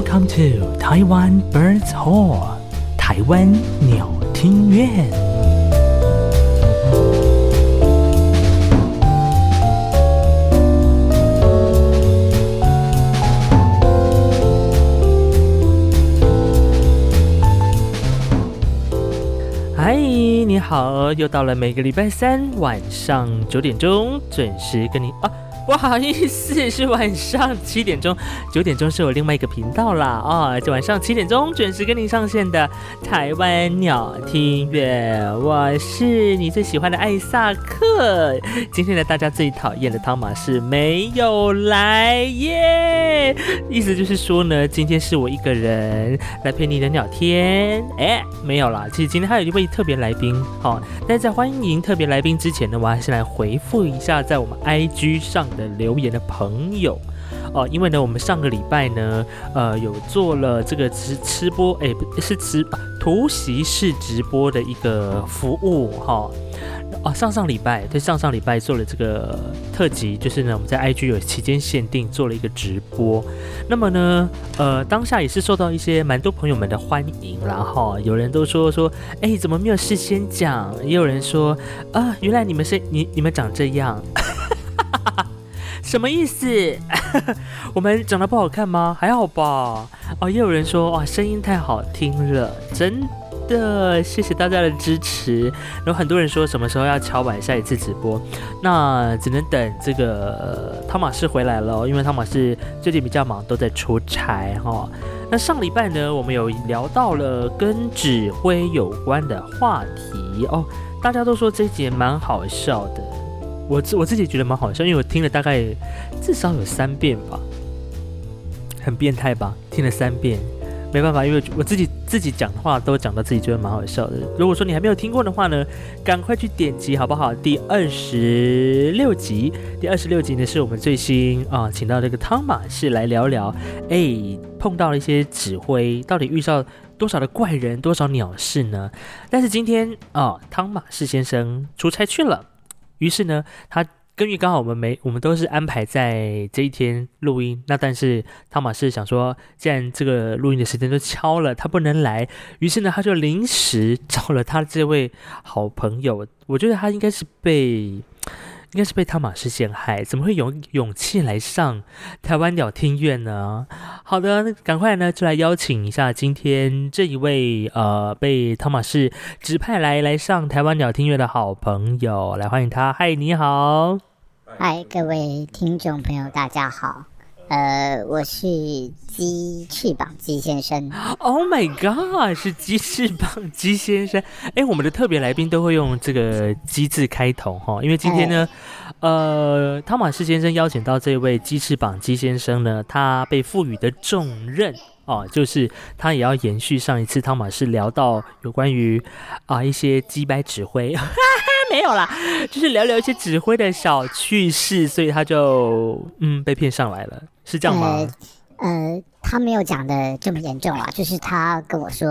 Welcome to Taiwan Birds Hall，台湾鸟听院。嗨，你好，又到了每个礼拜三晚上九点钟准时跟你啊。不好意思，是晚上七点钟，九点钟是我另外一个频道啦啊！就、晚上七点钟准时跟你上线的台湾鸟听乐，我是你最喜欢的艾萨克。今天的，大家最讨厌的汤马士没有来耶，意思就是说呢，今天是我一个人来陪你的聊天。哎，没有啦，其实今天还有一位特别来宾。好、哦，但在欢迎特别来宾之前呢，我还是来回复一下在我们 IG 上留言的朋友哦，因为呢，我们上个礼拜呢，呃，有做了这个直吃播，哎，是直突袭式直播的一个服务哈。哦，上上礼拜对，上上礼拜做了这个特辑，就是呢，我们在 IG 有期间限定做了一个直播。那么呢，呃，当下也是受到一些蛮多朋友们的欢迎，然后有人都说说，哎，怎么没有事先讲？也有人说，啊，原来你们是你你们长这样。什么意思？我们长得不好看吗？还好吧。哦，也有人说哇，声音太好听了，真的，谢谢大家的支持。有很多人说什么时候要敲碗下一次直播，那只能等这个汤马士回来了，因为汤马士最近比较忙，都在出差哈。那上礼拜呢，我们有聊到了跟指挥有关的话题哦，大家都说这一集蛮好笑的。我自我自己觉得蛮好笑，因为我听了大概至少有三遍吧，很变态吧？听了三遍，没办法，因为我自己自己讲话都讲到自己觉得蛮好笑的。如果说你还没有听过的话呢，赶快去点击好不好？第二十六集，第二十六集呢是我们最新啊，请到这个汤马士来聊聊，哎，碰到了一些指挥，到底遇到多少的怪人，多少鸟事呢？但是今天啊，汤马士先生出差去了。于是呢，他根据刚好我们没我们都是安排在这一天录音，那但是汤马士想说，既然这个录音的时间都敲了，他不能来，于是呢，他就临时找了他这位好朋友，我觉得他应该是被。应该是被汤马士陷害，怎么会有勇气来上台湾鸟听乐呢？好的，那赶快呢就来邀请一下今天这一位呃被汤马士指派来来上台湾鸟听乐的好朋友，来欢迎他。嗨，你好。嗨，各位听众朋友，大家好。呃，我是鸡翅膀鸡先生。Oh my god，是鸡翅膀鸡先生。哎，我们的特别来宾都会用这个“鸡”字开头哈，因为今天呢，呃，汤马士先生邀请到这位鸡翅膀鸡先生呢，他被赋予的重任哦，就是他也要延续上一次汤马士聊到有关于啊一些鸡掰指挥。没有啦，就是聊聊一些指挥的小趣事，所以他就嗯被骗上来了，是这样吗？呃，呃他没有讲的这么严重啊，就是他跟我说，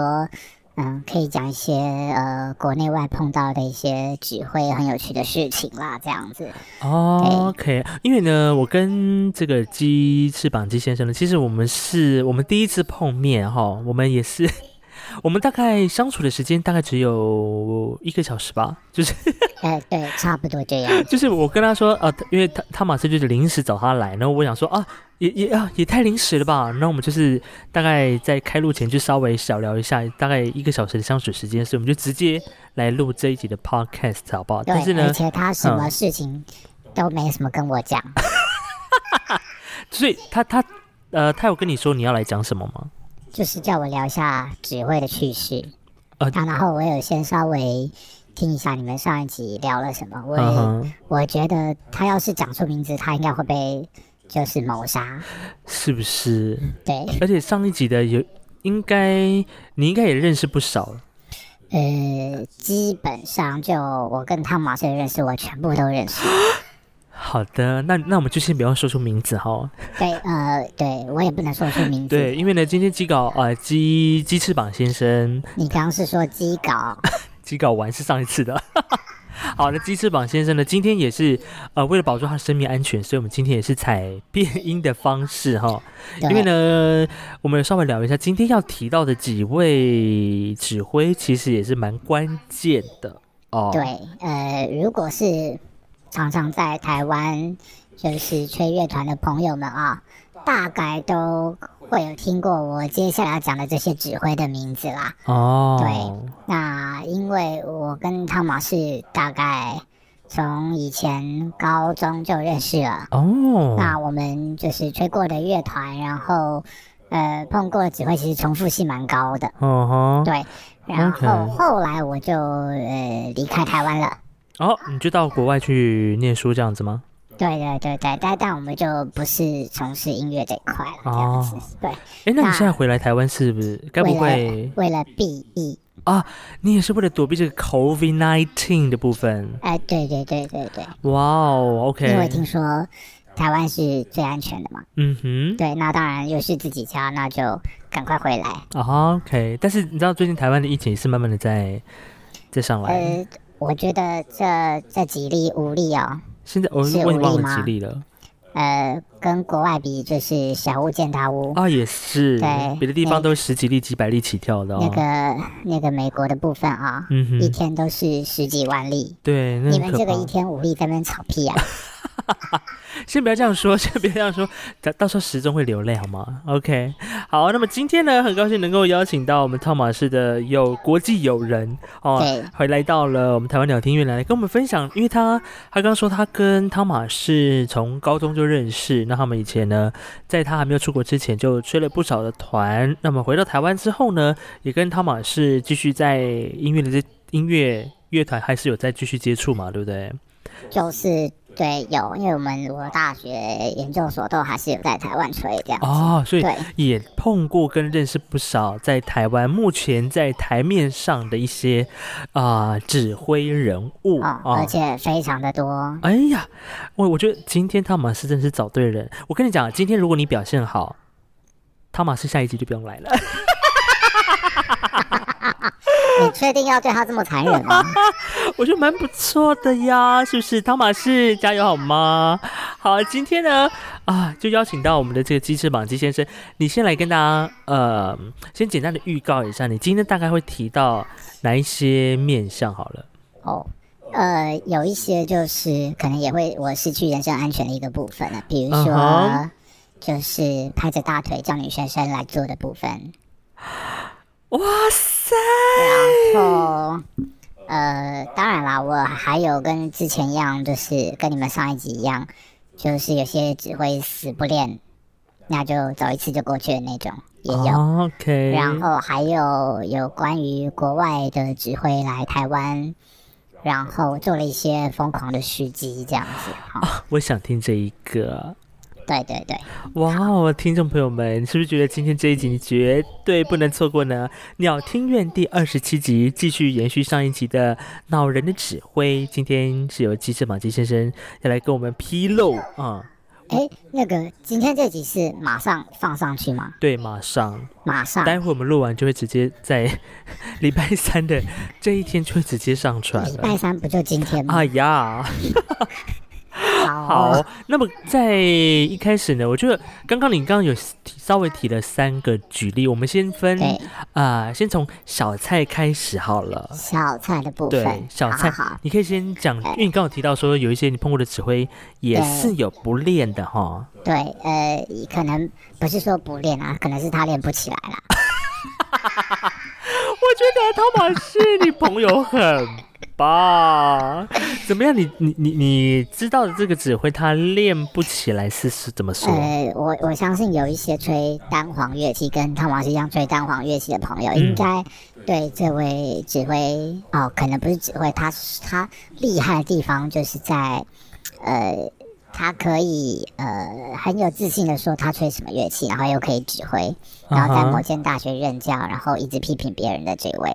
嗯、呃，可以讲一些呃国内外碰到的一些指挥很有趣的事情啦，这样子。哦，OK，因为呢，我跟这个鸡翅膀鸡先生呢，其实我们是我们第一次碰面哈，我们也是。我们大概相处的时间大概只有一个小时吧，就是，哎，对，差不多这样。就是我跟他说，呃，因为他他马上就是临时找他来，然后我想说啊，也也啊也太临时了吧。那我们就是大概在开录前就稍微小聊一下，大概一个小时的相处时间，所以我们就直接来录这一集的 podcast 好不好？对，但是呢，而且他什么事情都没什么跟我讲，嗯、所以他他呃，他有跟你说你要来讲什么吗？就是叫我聊一下指挥的趣事，啊，然后我有先稍微听一下你们上一集聊了什么，我、uh-huh. 我觉得他要是讲出名字，他应该会被就是谋杀，是不是？对，而且上一集的有应该你应该也认识不少，呃，基本上就我跟汤马斯的认识，我全部都认识。好的，那那我们就先不要说出名字哈。对，呃，对我也不能说出名字。对，因为呢，今天鸡稿呃鸡鸡翅膀先生，你刚刚是说鸡稿？鸡稿完是上一次的。好，那鸡翅膀先生呢？今天也是呃，为了保住他的生命安全，所以我们今天也是采变音的方式哈。因为呢，我们稍微聊一下，今天要提到的几位指挥，其实也是蛮关键的哦。对，呃，如果是常常在台湾就是吹乐团的朋友们啊，大概都。会有听过我接下来要讲的这些指挥的名字啦。哦，对，那因为我跟汤马士大概从以前高中就认识了。哦，那我们就是吹过的乐团，然后呃碰过的指挥，其实重复性蛮高的。哦，对，然后后来我就呃离开台湾了。哦，你就到国外去念书这样子吗？对对对对，但但我们就不是从事音乐这一块了，这样子。哦、对，哎，那你现在回来台湾是不是？该不会为了避疫啊？你也是为了躲避这个 COVID nineteen 的部分？哎，对对对对对。哇哦，OK。因为听说台湾是最安全的嘛。嗯哼。对，那当然又是自己家，那就赶快回来。啊，OK。但是你知道最近台湾的疫情是慢慢的在在上来。呃，我觉得这这几例五例哦。现在我是问你忘了几例了？呃，跟国外比就是小巫见大巫啊，也是。对，别的地方都是十几例、几百例起跳的。那个那个美国的部分啊，嗯哼，一天都是十几万例。对，你们这个一天五例在那边吵屁啊！先不要这样说，先不要这样说，到到时候时钟会流泪好吗？OK，好，那么今天呢，很高兴能够邀请到我们汤马士的有国际友人哦，对回来到了我们台湾鸟厅院来跟我们分享，因为他他刚刚说他跟汤马士从高中就认识，那他们以前呢，在他还没有出国之前就吹了不少的团，那么回到台湾之后呢，也跟汤马士继续在音乐的这音乐乐团还是有在继续接触嘛，对不对？就是。对，有，因为我们我大学研究所都还是有在台湾吹这样哦，所以也碰过跟认识不少在台湾目前在台面上的一些啊、呃、指挥人物啊、哦，而且非常的多。哎呀，我我觉得今天汤马斯真是找对人。我跟你讲，今天如果你表现好，汤马斯下一集就不用来了。你确定要对他这么残忍吗？我觉得蛮不错的呀，是不是？汤马士加油好吗？好，今天呢啊，就邀请到我们的这个鸡翅膀鸡先生，你先来跟大家呃，先简单的预告一下，你今天大概会提到哪一些面相好了？哦，呃，有一些就是可能也会我失去人身安全的一个部分了，比如说、uh huh. 就是拍着大腿叫女学生来做的部分。哇塞！然后，呃，当然啦，我还有跟之前一样，就是跟你们上一集一样，就是有些只会死不练，那就走一次就过去的那种也有。OK。然后还有有关于国外的指挥来台湾，然后做了一些疯狂的事迹这样子。啊，我想听这一个。对对对，哇哦，听众朋友们，是不是觉得今天这一集你绝对不能错过呢？鸟听院第二十七集继续延续上一集的恼人的指挥，今天是由鸡翅膀鸡先生要来跟我们披露啊。哎，那个今天这集是马上放上去吗？对，马上，马上，待会我们录完就会直接在 礼拜三的这一天就会直接上传了。礼拜三不就今天吗？哎呀。好，那么在一开始呢，我觉得刚刚你刚刚有稍微提了三个举例，我们先分啊、呃，先从小菜开始好了。小菜的部分，对，小菜，好好好，你可以先讲，因为你刚刚有提到说有一些你碰过的指挥也是有不练的哈。对，呃，可能不是说不练啊，可能是他练不起来了。我觉得汤玛士你朋友很。吧，怎么样？你你你你知道的这个指挥他练不起来是是怎么说？呃，我我相信有一些吹单簧乐器跟汤玛士一样吹单簧乐器的朋友，嗯、应该对这位指挥哦，可能不是指挥，他他厉害的地方就是在呃，他可以呃很有自信的说他吹什么乐器，然后又可以指挥，然后在某间大学任教，然后一直批评别人的这位。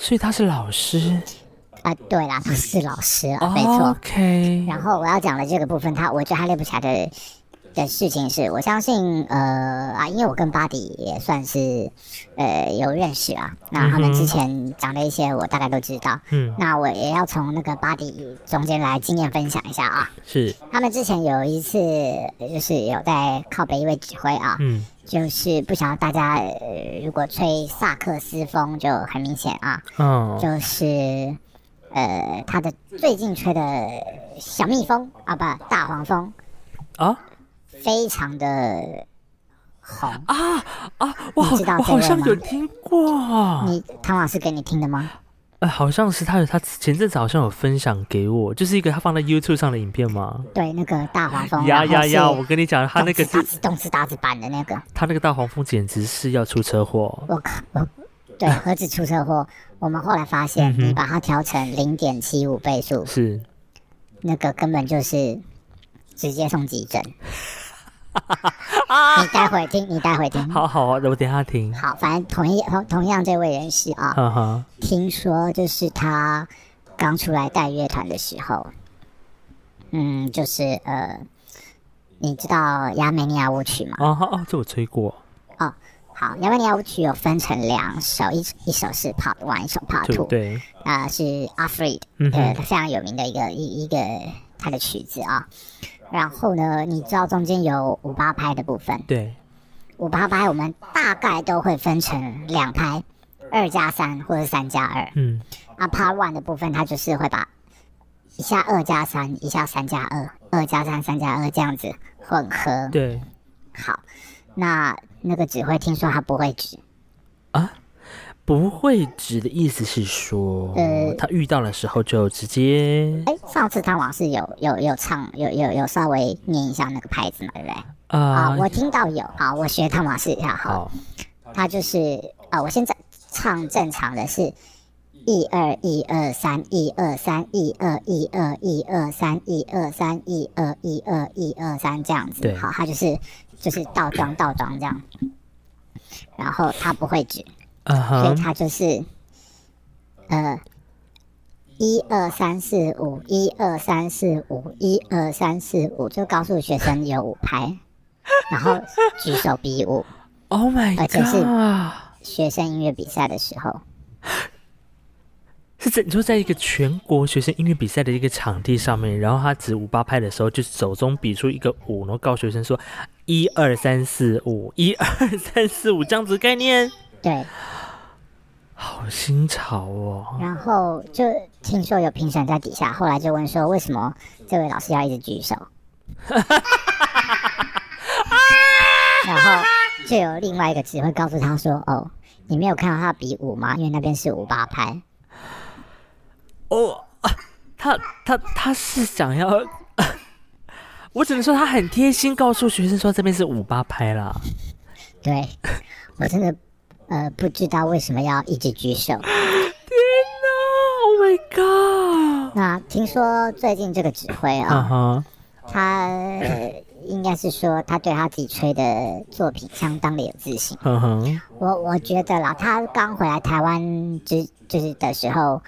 所以他是老师啊，对啦，他是老师啊，没错。OK。然后我要讲的这个部分，他我觉得他练不起来的的事情是，我相信，呃啊，因为我跟巴迪也算是，呃，有认识啊。那他们之前讲的一些，我大概都知道。嗯。那我也要从那个巴迪中间来经验分享一下啊。是。他们之前有一次，就是有在靠北一位指挥啊。嗯。就是不晓得大家，呃，如果吹萨克斯风就很明显啊。嗯。就是，呃，他的最近吹的小蜜蜂啊，不，大黄蜂。啊。非常的红啊啊！我好，我好像有听过。你唐老师给你听的吗？呃，好像是他有，他前阵子好像有分享给我，就是一个他放在 YouTube 上的影片吗？对，那个大黄蜂。呀呀呀！我跟你讲，他那个是动次打次版的那个。他那个大黄蜂简直是要出车祸！我靠！对，何止出车祸？我们后来发现，你把它调成零点七五倍速，是那个根本就是直接送急诊。你待会听，你待会听。好好，我等下听。好，反正同一同同样这位人士啊，呵呵听说就是他刚出来带乐团的时候，嗯，就是呃，你知道亚美尼亚舞曲吗？哦哦，这我吹过。哦，好，亚美尼亚舞曲有分成两首，一一首是 Part One，一首 Part Two。对，啊、呃，是 Afraid，呃，非常有名的一个一一个他的曲子啊。然后呢，你知道中间有五八拍的部分。对，五八拍我们大概都会分成两拍，二加三或者三加二。嗯，啊，Part One 的部分，它就是会把一下二加三，一下三加二，二加三，三加二这样子混合。对，好，那那个指挥听说他不会指啊。不会指的意思是说，呃，他遇到的时候就直接。哎，上次汤老师有有有唱，有有有稍微念一下那个拍子嘛，对不对？啊，我听到有，好，我学汤老师一下，好。他就是啊，我现在唱正常的是，一二一二三一二三一二一二一二三一二三一二一二一二三这样子。对，好，他就是就是倒装倒装这样，然后他不会指。Uh. 所以他就是，呃，一二三四五，一二三四五，一二三四五，就告诉学生有五拍，然后举手比武。Oh my god！而且是学生音乐比赛的时候，是在你说在一个全国学生音乐比赛的一个场地上面，然后他指五八拍的时候，就手中比出一个五，然后告诉学生说一二三四五，一二三四五这样子概念。对，好新潮哦！然后就听说有评审在底下，后来就问说，为什么这位老师要一直举手？然后就有另外一个指挥告诉他说：“哦，你没有看到他比五吗？因为那边是五八拍。”哦，他他他是想要，我只能说他很贴心，告诉学生说这边是五八拍啦。对，我真的。呃，不知道为什么要一直举手。天哪！Oh my god！那听说最近这个指挥啊，uh huh. 他、呃、应该是说他对他自己吹的作品相当的有自信。Uh huh. 我我觉得啦，他刚回来台湾之就是的时候，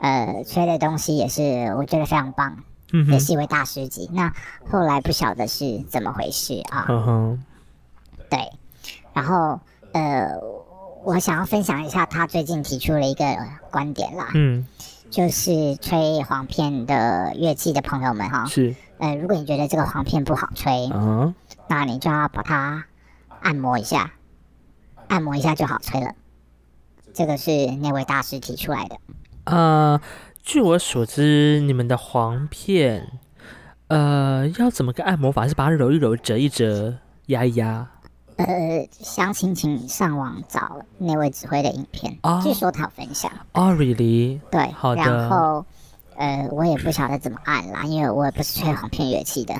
呃，吹的东西也是我觉得非常棒，uh. 也是一位大师级。那后来不晓得是怎么回事啊？嗯哼、uh，huh. 对，然后呃。我想要分享一下他最近提出了一个观点啦，嗯，就是吹簧片的乐器的朋友们哈，是，呃，如果你觉得这个簧片不好吹，嗯，那你就要把它按摩一下，按摩一下就好吹了。这个是那位大师提出来的。呃，据我所知，你们的簧片，呃，要怎么个按摩法？是把它揉一揉、折一折、压一压？呃，详情请上网找那位指挥的影片，哦、据说他有分享。哦，really？对，好的。然后，呃，我也不晓得怎么按啦，因为我也不是吹簧片乐器的。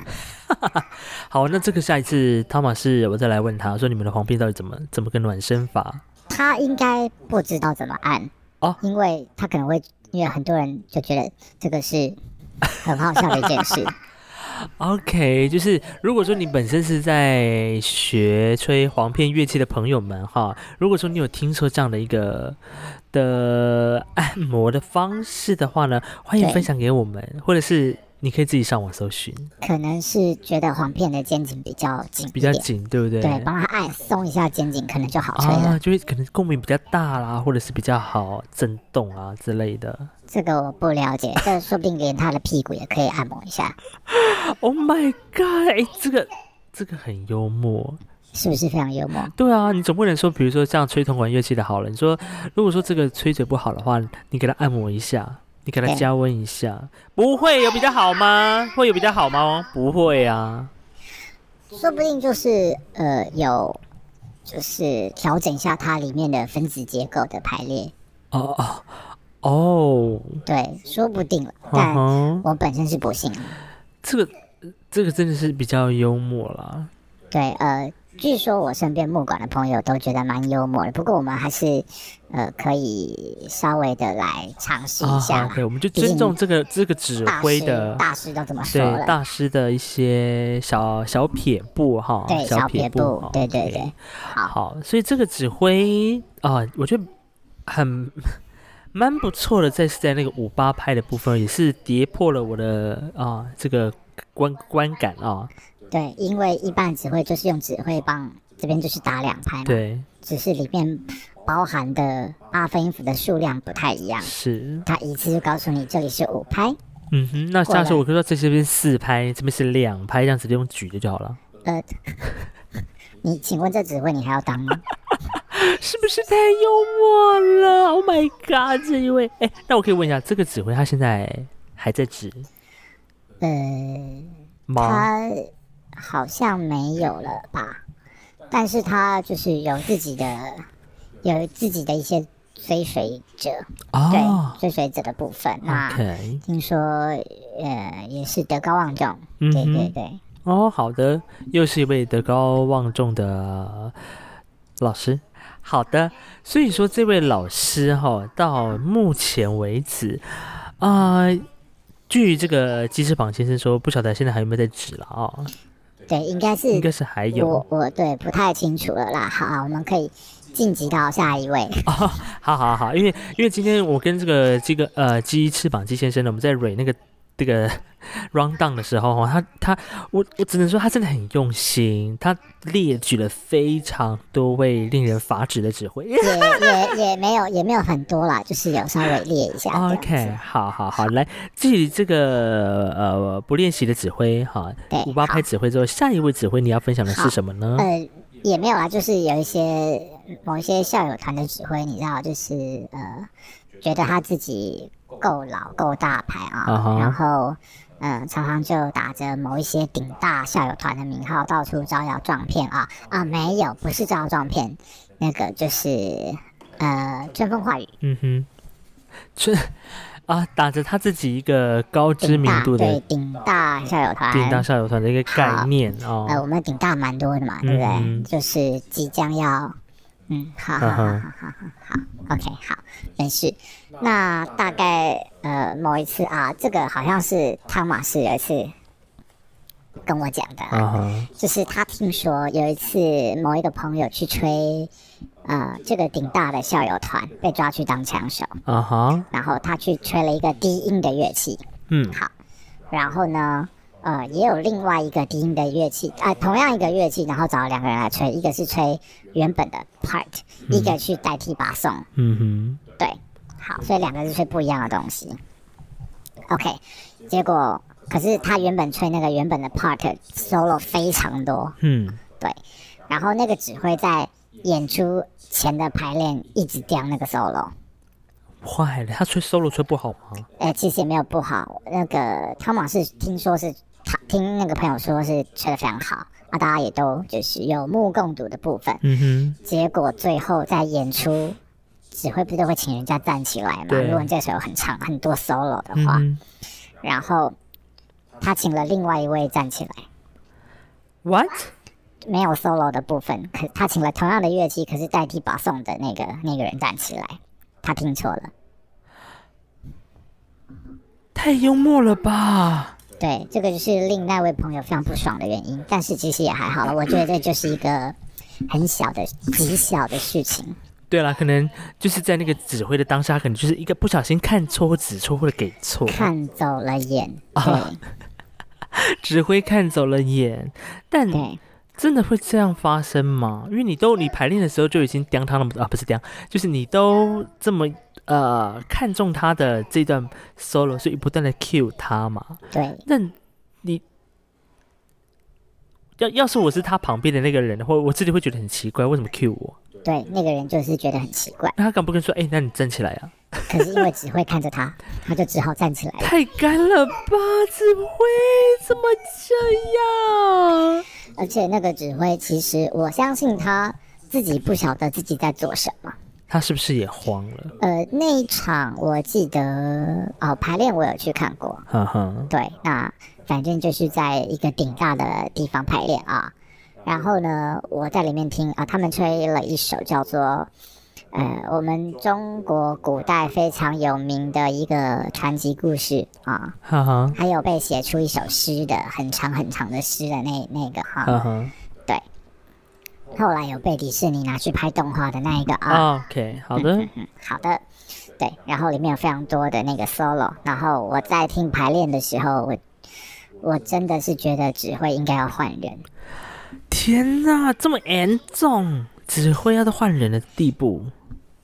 好，那这个下一次汤马士我再来问他说，你们的簧片到底怎么怎么个暖身法？他应该不知道怎么按哦，因为他可能会，因为很多人就觉得这个是很好笑的一件事。OK，就是如果说你本身是在学吹簧片乐器的朋友们哈，如果说你有听说这样的一个的按摩的方式的话呢，欢迎分享给我们，或者是你可以自己上网搜寻。可能是觉得簧片的肩颈比较紧，比较紧，对不对？对，帮他按松一下肩颈，可能就好吹了。啊，就会可能共鸣比较大啦，或者是比较好震动啊之类的。这个我不了解，这说不定连他的屁股也可以按摩一下。Oh my god！哎，这个这个很幽默，是不是非常幽默？对啊，你总不能说，比如说像吹铜管乐器的好了，你说如果说这个吹嘴不好的话，你给他按摩一下。你给他加温一下，不会有比较好吗？会有比较好吗？不会啊，说不定就是呃有，就是调整一下它里面的分子结构的排列。哦哦哦，对，说不定了，但我本身是不信。这个这个真的是比较幽默啦。对，呃。据说我身边木管的朋友都觉得蛮幽默的，不过我们还是呃可以稍微的来尝试一下。对，我们就尊重这个这个指挥的大师都怎么说了，对大师的一些小小撇步哈，对小撇步，对对对，好，好，所以这个指挥啊，我觉得很蛮不错的，在是在那个五八拍的部分，也是跌破了我的啊这个观观感啊。对，因为一般指挥就是用指挥棒，这边就是打两拍嘛。对，只是里面包含的八分音符的数量不太一样。是，他一次就告诉你这里是五拍。嗯哼，那下次我就说这边四拍，这边是两拍，这样直接用举的就好了。呃，你请问这指挥你还要当吗？是不是太幽默了？Oh my god！这一位，哎，那我可以问一下，这个指挥他现在还在指？呃，他。好像没有了吧，但是他就是有自己的，有自己的一些追随者，哦、对追随者的部分。那 Okay 听说，呃，也是德高望重，嗯、对对对。哦，好的，又是一位德高望重的老师。好的，所以说这位老师哈、哦，到目前为止，啊、呃，据这个鸡翅膀先生说，不晓得现在还有没有在指了啊、哦？对，应该是应该是还有我我对不太清楚了啦。好，我们可以晋级到下一位。哦，好好好，因为因为今天我跟这个这个呃鸡翅膀鸡先生呢，我们在蕊那个。这个 round down 的时候，他他我我只能说他真的很用心，他列举了非常多位令人发指的指挥，也也也没有也没有很多啦，就是有稍微列一下。OK，好好好，来至于这个呃不练习的指挥哈，五八拍指挥之后，下一位指挥你要分享的是什么呢？呃，也没有啊，就是有一些某一些校友团的指挥，你知道，就是呃觉得他自己。够老够大牌啊，uh. 然后嗯、呃，常常就打着某一些顶大校友团的名号，到处招摇撞骗啊啊！没有，不是招摇撞骗，那个就是呃，春风化雨。嗯哼，春啊，打着他自己一个高知名度的对顶大校友团，顶大校友团的一个概念啊。哦、呃，我们顶大蛮多的嘛，对不对？嗯、就是即将要。嗯，好好好好好好，OK，好，没事。那大概呃某一次啊，这个好像是汤马士有一次跟我讲的，uh huh. 就是他听说有一次某一个朋友去吹呃这个顶大的校友团被抓去当枪手，啊哈、然后他去吹了一个低音的乐器，嗯，好，然后呢？呃，也有另外一个低音的乐器，啊、呃，同样一个乐器，然后找了两个人来吹，一个是吹原本的 part，、嗯、一个去代替把送。嗯哼，对，好，所以两个是吹不一样的东西。OK，结果可是他原本吹那个原本的 part solo 非常多。嗯，对，然后那个指挥在演出前的排练一直掉那个 solo。坏了，他吹 solo 吹不好吗？呃，其实也没有不好，那个汤马是听说是。他听那个朋友说是吹得非常好啊，大家也都就是有目共睹的部分。嗯哼。结果最后在演出，指挥不都会请人家站起来嘛？如果你这时候很长很多 solo 的话，嗯、然后他请了另外一位站起来。What？没有 solo 的部分，可他请了同样的乐器，可是代替把送的那个那个人站起来，他听错了。太幽默了吧！对，这个就是令那位朋友非常不爽的原因，但是其实也还好了。我觉得这就是一个很小的、极小的事情。对啦，可能就是在那个指挥的当下，可能就是一个不小心看错或指错或者给错，看走了眼。啊，指挥看走了眼，但真的会这样发生吗？因为你都你排练的时候就已经刁他那么啊，不是刁，就是你都这么呃看中他的这段 solo，所以不断的 cue 他嘛。对，那你。要要是我是他旁边的那个人，或我自己会觉得很奇怪，为什么 cue 我？对，那个人就是觉得很奇怪。那他敢不敢说？哎、欸，那你站起来啊！可是因为只会看着他，他就只好站起来。太干了吧，指挥怎么这样？而且那个指挥，其实我相信他自己不晓得自己在做什么。他是不是也慌了？呃，那一场我记得哦，排练我有去看过。哈哈。对，那。反正就是在一个顶大的地方排练啊，然后呢，我在里面听啊，他们吹了一首叫做呃，我们中国古代非常有名的一个传奇故事啊，哈哈，还有被写出一首诗的很长很长的诗的那那个哈，哈哈，对，后来有被迪士尼拿去拍动画的那一个啊，OK，好的，嗯，好的，对，然后里面有非常多的那个 solo，然后我在听排练的时候，我。我真的是觉得指挥应该要换人。天哪，这么严重，指挥要到换人的地步？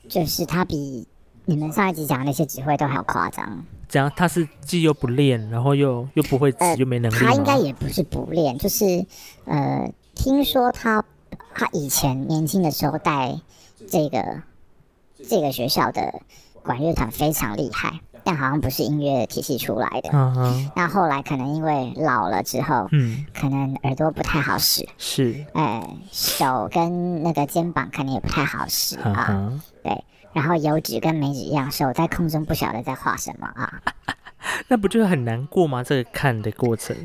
就是他比你们上一集讲的那些指挥都还要夸张。这样他是既又不练，然后又又不会指，又没能力。他应该也不是不练，就是呃，听说他他以前年轻的时候带这个这个学校的管乐团非常厉害。但好像不是音乐体系出来的，嗯哼。那后来可能因为老了之后，嗯，可能耳朵不太好使，是，呃，手跟那个肩膀可能也不太好使啊。对，然后油脂跟没指一样，手在空中不晓得在画什么啊。那不就是很难过吗？这个看的过程。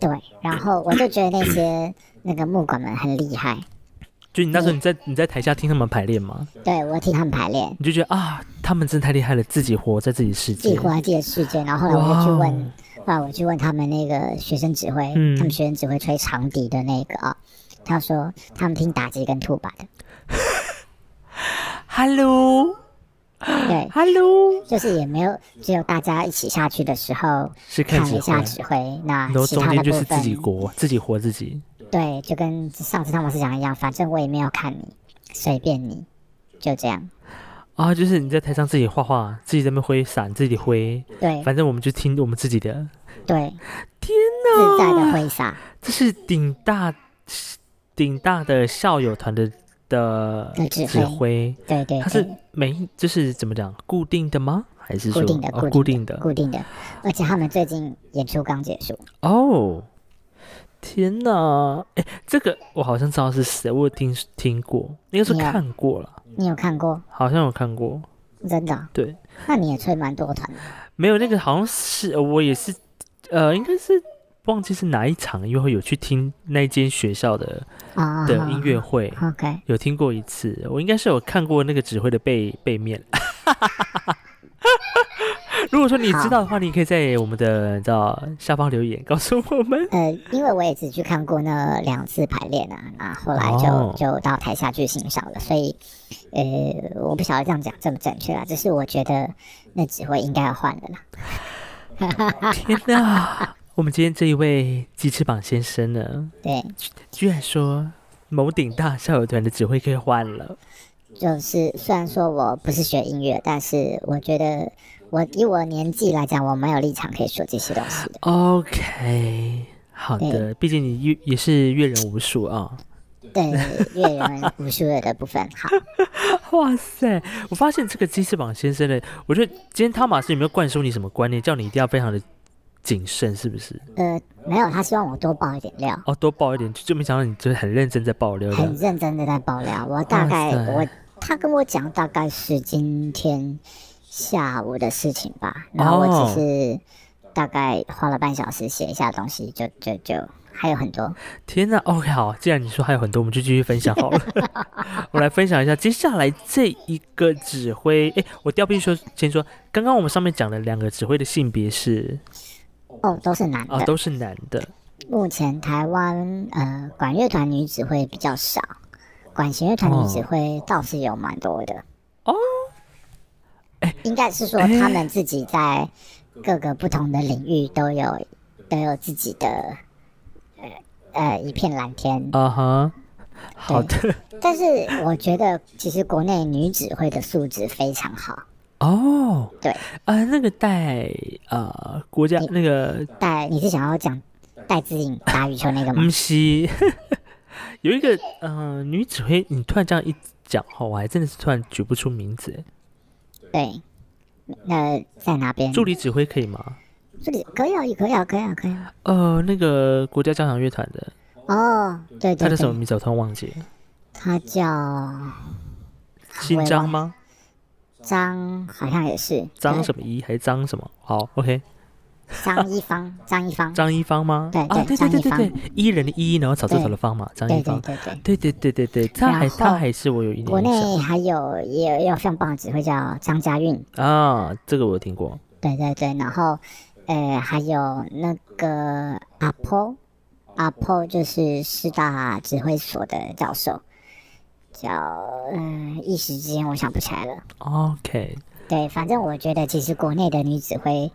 对，然后我就觉得那些那个木管们很厉害。就你那时候你在你在台下听他们排练吗？对，我听他们排练，你就觉得啊，他们真的太厉害了，自己活在自己世界，自己活在自己的世界。然后后来我就去问，后来我去问他们那个学生指挥，嗯、他们学生指挥吹长笛的那个啊，他说他们听打击跟吐把的。Hello，对，Hello，就是也没有，只有大家一起下去的时候看了一下指挥，那其他的部分就是自己活，自己活自己。对，就跟上次汤玛斯讲一样，反正我也没有看你，随便你，就这样。啊，就是你在台上自己画画，自己在那挥伞，自己挥。对，反正我们就听我们自己的。对，天哪，自在的挥洒。这是顶大顶大的校友团的的指挥。对对，他是没，就是怎么讲，固定的吗？还是说固定的？哦，固定的，固定的。而且他们最近演出刚结束。哦。天呐，哎，这个我好像知道是谁，我有听听过，应该是看过了。你有看过？好像有看过，真的？对。那你也吹蛮多团的。没有那个，好像是我也是，呃，应该是忘记是哪一场，因为有去听那间学校的的音乐会，OK，有听过一次。我应该是有看过那个指挥的背背面。如果说你知道的话，你可以在我们的知道下方留言告诉我们。呃，因为我也只去看过那两次排练啊，那后来就、哦、就到台下去欣赏了，所以呃，我不晓得这样讲正不正确啊，只是我觉得那指挥应该要换了啦。天哪！我们今天这一位鸡翅膀先生呢？对，居然说某顶大校友团的指挥可以换了。就是虽然说我不是学音乐，但是我觉得。我以我年纪来讲，我没有立场可以说这些东西的。OK，好的，毕竟你阅也是阅人无数啊。对，阅人无数的部分。好，哇塞！我发现这个鸡翅膀先生呢，我觉得今天汤马斯有没有灌输你什么观念，叫你一定要非常的谨慎，是不是？呃，没有，他希望我多爆一点料。哦，多爆一点，就没想到你就是很认真在爆料。很认真的在爆料。我大概我他跟我讲，大概是今天。下午的事情吧，然后我只是大概花了半小时写一下东西，就就就还有很多。天哪，OK，好，既然你说还有很多，我们就继续分享好了。我来分享一下接下来这一个指挥。哎，我调必说先说，刚刚我们上面讲的两个指挥的性别是，哦，都是男的，哦，都是男的。目前台湾呃管乐团女指挥比较少。管弦乐团女指挥倒是有蛮多的哦。哎，应该是说他们自己在各个不同的领域都有都有自己的呃呃一片蓝天。啊哈，好的。但是我觉得其实国内女指挥的素质非常好。哦，对，啊，那个戴呃国家那个戴，你是想要讲戴资颖打羽球那个吗？不是，有一个呃女指挥，你突然这样一讲哈，我还真的是突然举不出名字。对，那在哪边？助理指挥可以吗？助理可以啊，也可以啊，可以啊，可以啊。呃，那个国家交响乐团的哦，对对，他叫什么名字？我突然忘记了。他叫姓张吗？张好像也是张什么一还是张什么？好，OK。张一芳，张一芳，张一芳吗？对对对对对，伊人的一，然后草字头的芳嘛，张一芳。对对对对对对，他还他还是我有一点。国内还有也有非常棒的指挥叫张家韵啊，这个我有听过。对对对，然后呃还有那个阿婆，阿婆就是师大指挥所的教授。叫嗯，一时之间我想不起来了。OK，对，反正我觉得其实国内的女指挥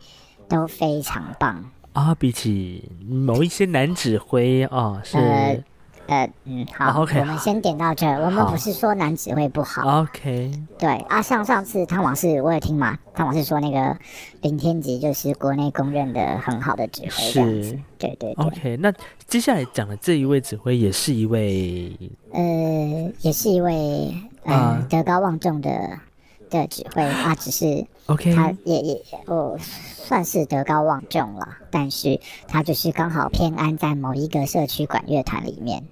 都非常棒。啊，比起某一些男指挥啊，是呃，呃嗯，好，OK，我们先点到这儿。我们不是说男指挥不好，OK，对啊，像上次汤王士我有听嘛，汤王士说那个林天吉就是国内公认的很好的指挥，是，对对对，OK，那接下来讲的这一位指挥也是一位。呃，也是一位呃德高望重的的指挥他，只是 OK，他也也哦算是德高望重了，但是他就是刚好偏安在某一个社区管乐团里面。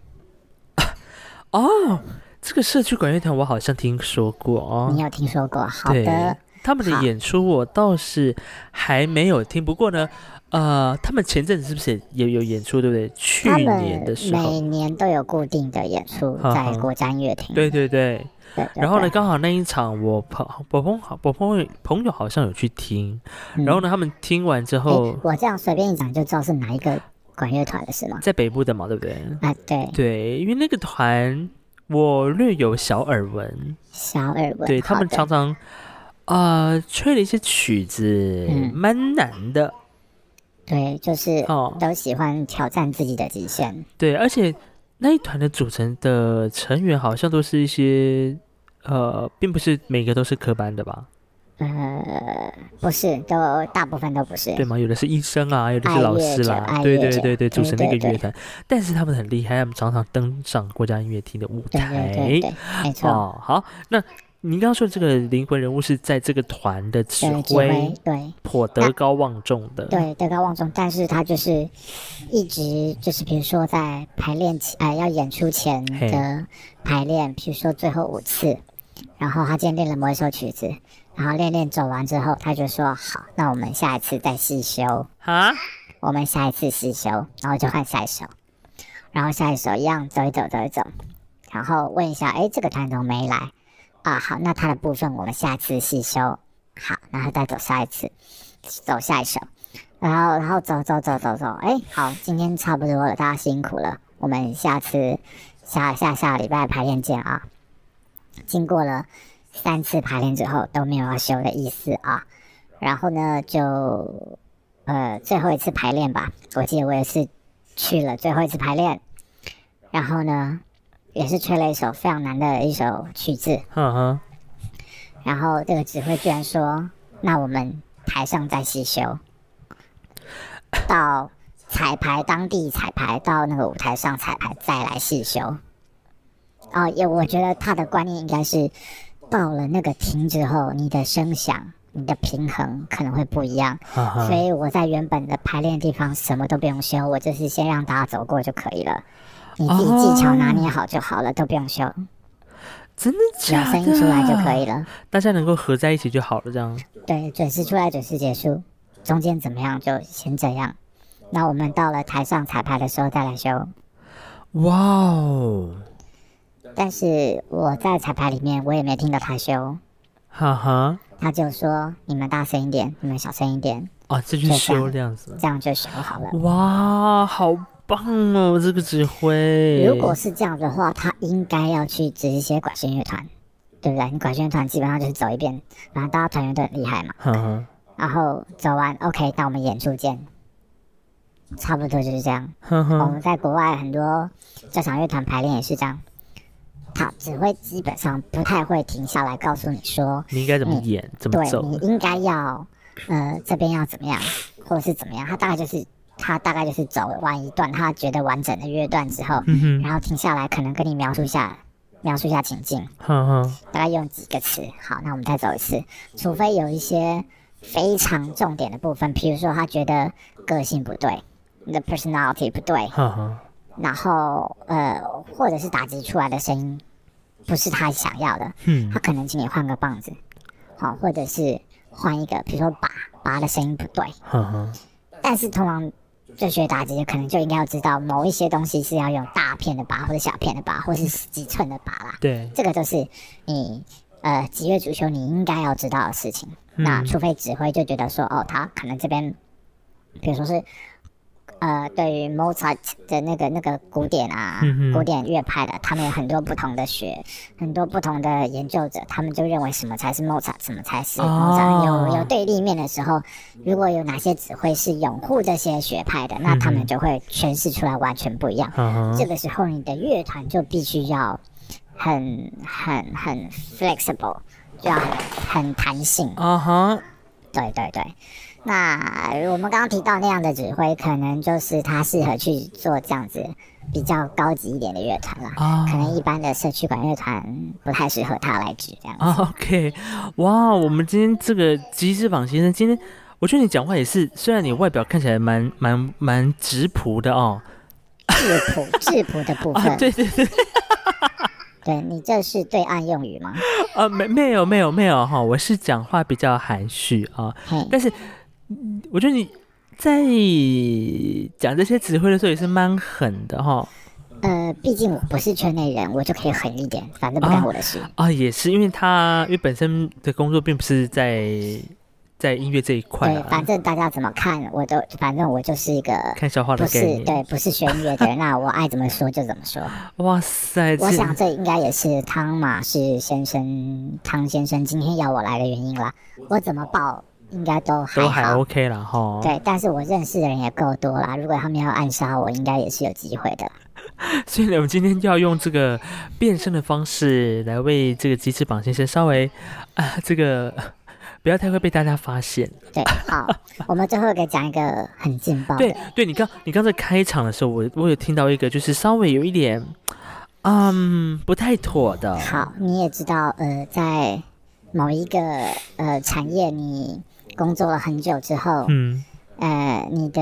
哦，这个社区管乐团我好像听说过哦，你有听说过？好的，他们的演出我倒是还没有听，不过呢。呃，他们前阵子是不是也有有演出，对不对？去年的时候，每年都有固定的演出在国家音乐厅。对对对。然后呢，刚好那一场我朋我朋好我朋友朋友好像有去听，然后呢，他们听完之后，我这样随便一讲就知道是哪一个管乐团的是吗？在北部的嘛，对不对？啊，对对，因为那个团我略有小耳闻，小耳闻。对他们常常啊吹了一些曲子，蛮难的。对，就是都喜欢挑战自己的极限。哦。对，而且那一团的组成的成员好像都是一些，呃，并不是每个都是科班的吧？呃，不是，都大部分都不是。对吗？有的是医生啊，有的是老师啦。对对对对，组成那个乐团，但是他们很厉害，他们常常登上国家音乐厅的舞台。对对对，没错。哦，好，那。您刚刚说的这个灵魂人物是在这个团的指挥，对，颇德高望重的，对，德高望重，但是他就是一直就是，比如说在排练前，哎、呃，要演出前的排练，比如说最后五次，然后他今天练了某一首曲子，然后练练走完之后，他就说好，那我们下一次再细修。啊，我们下一次细修，然后就换下一首，然后下一首一样走一走走一走，然后问一下，哎，这个团怎么没来？啊，好，那他的部分我们下次细修。好，然后再走下一次，走下一首，然后然后走走走走走，哎，好，今天差不多了，大家辛苦了，我们下次下下下礼拜排练见啊。经过了三次排练之后都没有要修的意思啊，然后呢就呃最后一次排练吧，我记得我也是去了最后一次排练，然后呢。也是吹了一首非常难的一首曲子，嗯哼。然后这个指挥居然说：“那我们台上再细修，到彩排当地彩排，到那个舞台上彩排再来细修。”哦，也我觉得他的观念应该是到了那个厅之后，你的声响、你的平衡可能会不一样。所以我在原本的排练地方什么都不用修，我就是先让大家走过就可以了。你自己技巧拿捏好就好了，哦、都不用修，真的假的？声音出来就可以了，大家能够合在一起就好了，这样。对，准时出来，准时结束，中间怎么样就先这样。那我们到了台上彩排的时候再来修。哇哦！但是我在彩排里面我也没听到他修，哈哈。他就说：“你们大声一点，你们小声一点。”哦，这就修这样子，这样就修好了。哇，好。棒哦，这个指挥。如果是这样的话，他应该要去指一些管弦乐团，对不对？你管弦乐团基本上就是走一遍，反正大家团员都很厉害嘛。呵呵然后走完，OK，那我们演出见。差不多就是这样。我们在国外很多交响乐团排练也是这样。他指挥基本上不太会停下来告诉你说你应该怎么演，怎么走。对，你应该要呃这边要怎么样，或者是怎么样。他大概就是他大概就是走完一段他觉得完整的乐段之后，嗯、哼然后停下来可能跟你描述一下描述一下情境。大概用几个词。好，那我们再走一次。除非有一些非常重点的部分，譬如说他觉得个性不对，你的 personality 不对。然后呃，或者是打击出来的声音不是他想要的，嗯，他可能请你换个棒子，好，或者是换一个，比如说拔拔的声音不对，呵呵但是通常就学打击的可能就应该要知道某一些东西是要用大片的靶或者小片的靶，或是几寸的靶啦，对，这个就是你呃职业足球你应该要知道的事情。嗯、那除非指挥就觉得说哦，他可能这边，比如说是。呃，对于 Mozart 的那个那个古典啊，嗯、古典乐派的，他们有很多不同的学，很多不同的研究者，他们就认为什么才是 Mozart，什么才是 Mozart。哦、有有对立面的时候，如果有哪些指挥是拥护这些学派的，那他们就会诠释出来完全不一样。嗯、这个时候，你的乐团就必须要很很很 flexible，就要很很弹性。啊哈、uh，huh、对对对。那我们刚刚提到那样的指挥，可能就是他适合去做这样子比较高级一点的乐团了。啊，oh. 可能一般的社区管乐团不太适合他来指这样子。Oh, OK，哇，我们今天这个机智榜先生，今天我觉得你讲话也是，虽然你外表看起来蛮蛮蛮质朴的哦，质朴质朴的部分，啊、对对对，对你这是对岸用语吗？啊，没没有没有没有哈，我是讲话比较含蓄啊.但是。我觉得你在讲这些指挥的时候也是蛮狠的哈。呃，毕竟我不是圈内人，我就可以狠一点，反正不干我的事。啊，啊，也是，因为他因为本身的工作并不是在在音乐这一块。对，反正大家怎么看，我都反正我就是一个看笑话的。不是，对，不是学音乐的人，那我爱怎么说就怎么说。哇塞！我想这应该也是汤马士先生汤先生今天要我来的原因啦。我怎么报？应该都还都还 OK 了哈。对，但是我认识的人也够多啦。如果他们要暗杀我，应该也是有机会的。所以呢，我们今天就要用这个变身的方式来为这个鸡翅膀先生稍微啊，这个 不要太会被大家发现。对，好，我们最后给讲一个很劲爆的。对对，你刚你刚才开场的时候，我我有听到一个，就是稍微有一点嗯不太妥的。好，你也知道，呃，在某一个呃产业，你。工作了很久之后，嗯，呃，你的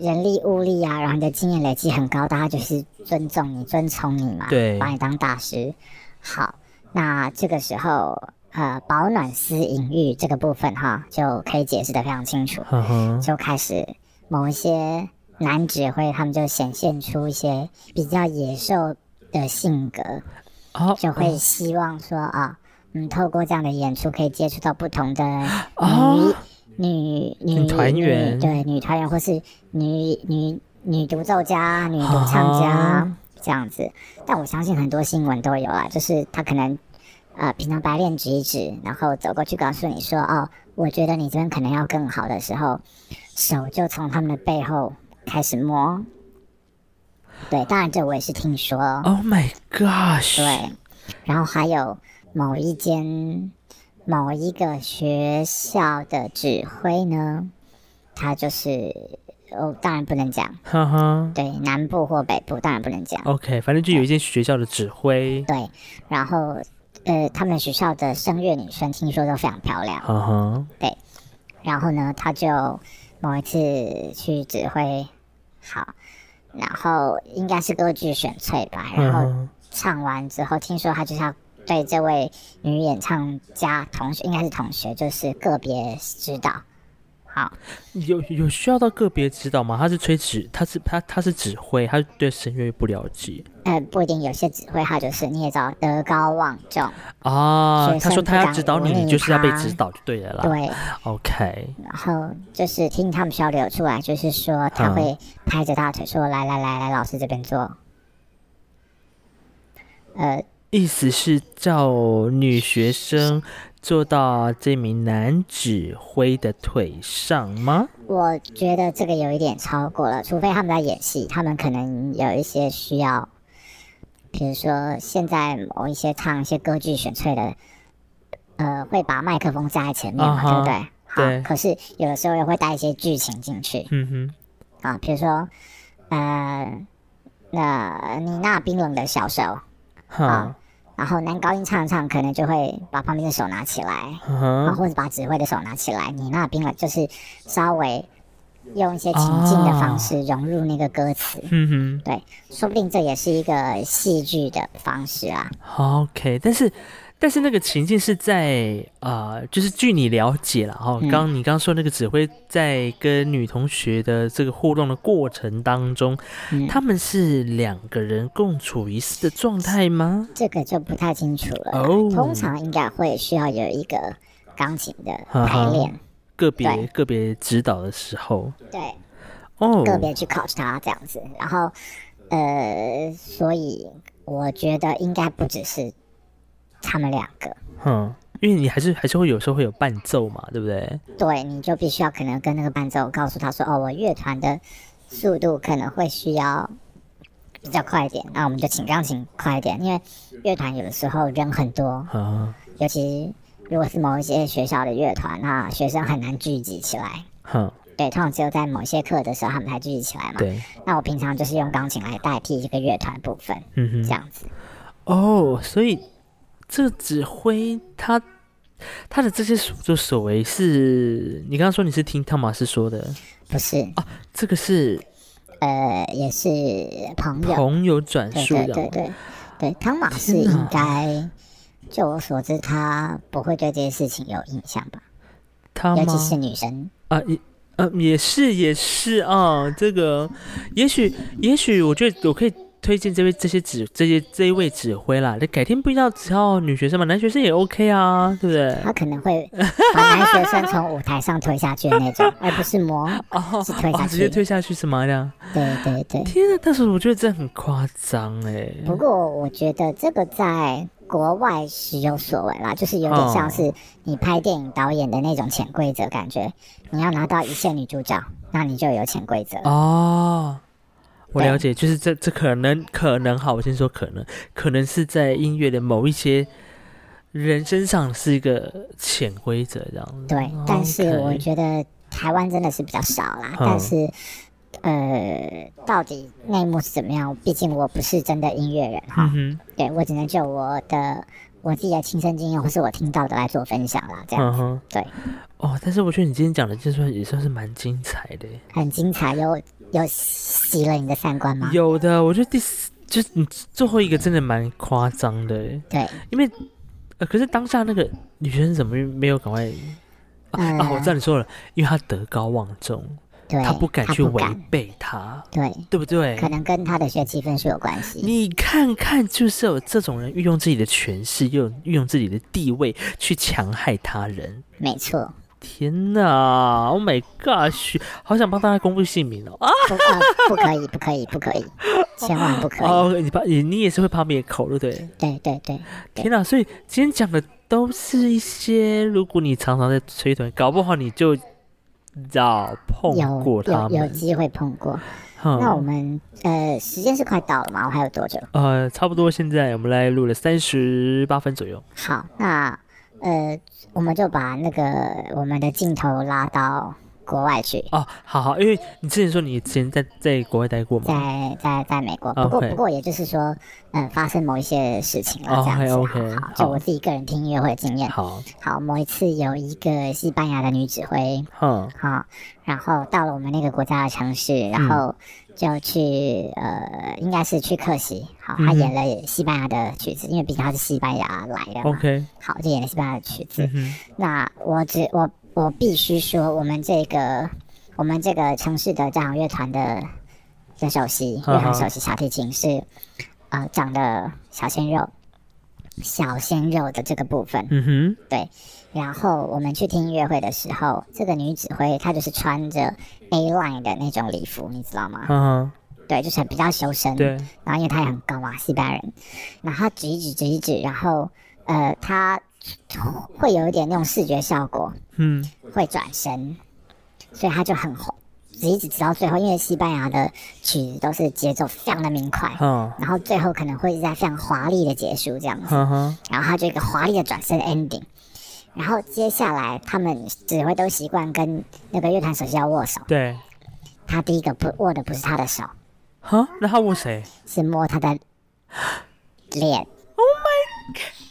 人力物力啊，然后你的经验累积很高，大家就是尊重你、尊崇你嘛，对，把你当大师。好，那这个时候，呃，保暖思隐喻这个部分哈，就可以解释的非常清楚。呵呵就开始某一些男指挥，他们就显现出一些比较野兽的性格，哦、就会希望说啊，嗯，透过这样的演出，可以接触到不同的女。哦女女团员对女团员或是女女女独奏家、女独唱家、啊、这样子，但我相信很多新闻都有啊，就是他可能呃平常白练指一指，然后走过去告诉你说哦，我觉得你这边可能要更好的时候，手就从他们的背后开始摸。对，当然这我也是听说。Oh my gosh！对，然后还有某一间。某一个学校的指挥呢，他就是哦，当然不能讲，哈哈对，南部或北部当然不能讲。OK，反正就有一间学校的指挥。对，然后呃，他们学校的声乐女生听说都非常漂亮。呵呵对，然后呢，他就某一次去指挥，好，然后应该是歌剧选粹吧，然后唱完之后，听说他就是要。对这位女演唱家同学，应该是同学，就是个别指导，好，有有需要到个别指导吗？他是吹指，他是他他是指挥，他对声乐不了解。呃，不一定，有些指挥他就是你也知道德高望重啊。他说他要指导你，你就是要被指导就对了啦。对，OK。然后就是听他们交流出来，就是说他会拍着大腿说：“嗯、来来来来，老师这边坐。”呃，意思是叫女学生。坐到这名男指挥的腿上吗？我觉得这个有一点超过了，除非他们在演戏，他们可能有一些需要，比如说现在某一些唱一些歌剧选粹的，呃，会把麦克风架在前面嘛，uh huh, 对不对？好，对。可是有的时候也会带一些剧情进去，嗯哼。啊，比如说，呃，那你那冰冷的小手，啊。然后男高音唱唱，可能就会把旁边的手拿起来，uh huh. 或者把指挥的手拿起来。你那边了就是稍微用一些情境的方式融入那个歌词。嗯哼、uh，huh. 对，说不定这也是一个戏剧的方式啊。OK，但是。但是那个情境是在啊、呃，就是据你了解了哈，刚、嗯、你刚刚说那个指挥在跟女同学的这个互动的过程当中，嗯、他们是两个人共处一室的状态吗？这个就不太清楚了。哦，通常应该会需要有一个钢琴的排练，个别个别指导的时候，对，哦，个别去 coach 他这样子，然后呃，所以我觉得应该不只是。他们两个，嗯，因为你还是还是会有时候会有伴奏嘛，对不对？对，你就必须要可能跟那个伴奏告诉他说，哦，我乐团的速度可能会需要比较快一点，那我们就请钢琴快一点，因为乐团有的时候人很多，嗯，尤其如果是某一些学校的乐团，那学生很难聚集起来，嗯，对，通常只有在某些课的时候他们才聚集起来嘛，对。那我平常就是用钢琴来代替这个乐团部分，嗯哼，这样子。哦，所以。这个指挥他他的这些所作所为是你刚刚说你是听汤马斯说的？不是啊，这个是呃，也是朋友朋友转述的。对对对对，汤马斯应该，就我所知，他不会对这些事情有印象吧？他尤其是女生啊，也呃也是也是啊，这个也许也许我觉得我可以。推荐这位这些指这些这一位指挥啦，你改天不一定要只要女学生嘛，男学生也 OK 啊，对不对？他可能会把男学生从舞台上推下去的那种，而不是摸，是推下去，直接推下去是吗？这样？对对对。天啊，但是我觉得这很夸张哎。不过我觉得这个在国外时有所闻啦，就是有点像是你拍电影导演的那种潜规则感觉，你要拿到一线女主角，那你就有潜规则哦。我了解，就是这这可能可能好，我先说可能，可能是在音乐的某一些人身上是一个潜规则这样子。对，但是我觉得台湾真的是比较少啦。嗯、但是，呃，到底内幕是怎么样？毕竟我不是真的音乐人哈。嗯、对，我只能就我的我自己的亲身经验或是我听到的来做分享啦。这样子，嗯、对。哦，但是我觉得你今天讲的就算也算是蛮精彩的，很精彩哟。有洗了你的三观吗？有的，我觉得第四就是你最后一个真的蛮夸张的。对，因为呃，可是当下那个女学生怎么没有赶快啊？呃、啊，我知道你说了，因为她德高望重，对，她不敢去违背他，对，对不对？可能跟她的学习分数有关系。你看看，就是有这种人运用自己的权势，又运用自己的地位去强害他人，没错。天呐，Oh my gosh，好想帮大家公布姓名哦！啊，不可以，不可以，不可以，千万不可以！哦，你怕你你也是会怕灭口，对不对？对对对。天呐，所以今天讲的都是一些，如果你常常在催团，搞不好你就早碰过他们，有有机会碰过。嗯、那我们呃，时间是快到了吗？我还有多久？呃，差不多，现在我们来录了三十八分左右。好，那呃。我们就把那个我们的镜头拉到国外去哦，好好，因为你之前说你之前在在国外待过吗？在在在美国，不过 Okay. 不过也就是说，嗯，发生某一些事情了这样子。OK OK，好，就我自己个人听音乐会的经验。好，好，某一次有一个西班牙的女指挥，嗯，好，然后到了我们那个国家的城市，然后。就去呃，应该是去客席，好，她演了西班牙的曲子，嗯、因为毕竟她是西班牙来的嘛。OK，好，就演了西班牙的曲子。嗯、那我只我我必须说，我们这个我们这个城市的交响乐团的的首席乐团首席小提琴是呃长得小鲜肉，小鲜肉的这个部分，嗯哼，对。然后我们去听音乐会的时候，这个女指挥她就是穿着 A line 的那种礼服，你知道吗？嗯，对，就是比较修身。对。然后因为她也很高嘛，西班牙人，然后她指一指，指一指，然后呃，她会有一点那种视觉效果，嗯，会转身，所以他就很红，一直直到最后，因为西班牙的曲子都是节奏非常的明快，嗯，然后最后可能会是在非常华丽的结束这样子，嗯，然后他就一个华丽的转身 ending。然后接下来，他们指挥都习惯跟那个乐团首席要握手。对。他第一个不握的不是他的手。哈？那他握谁？是摸他的脸。Oh my god！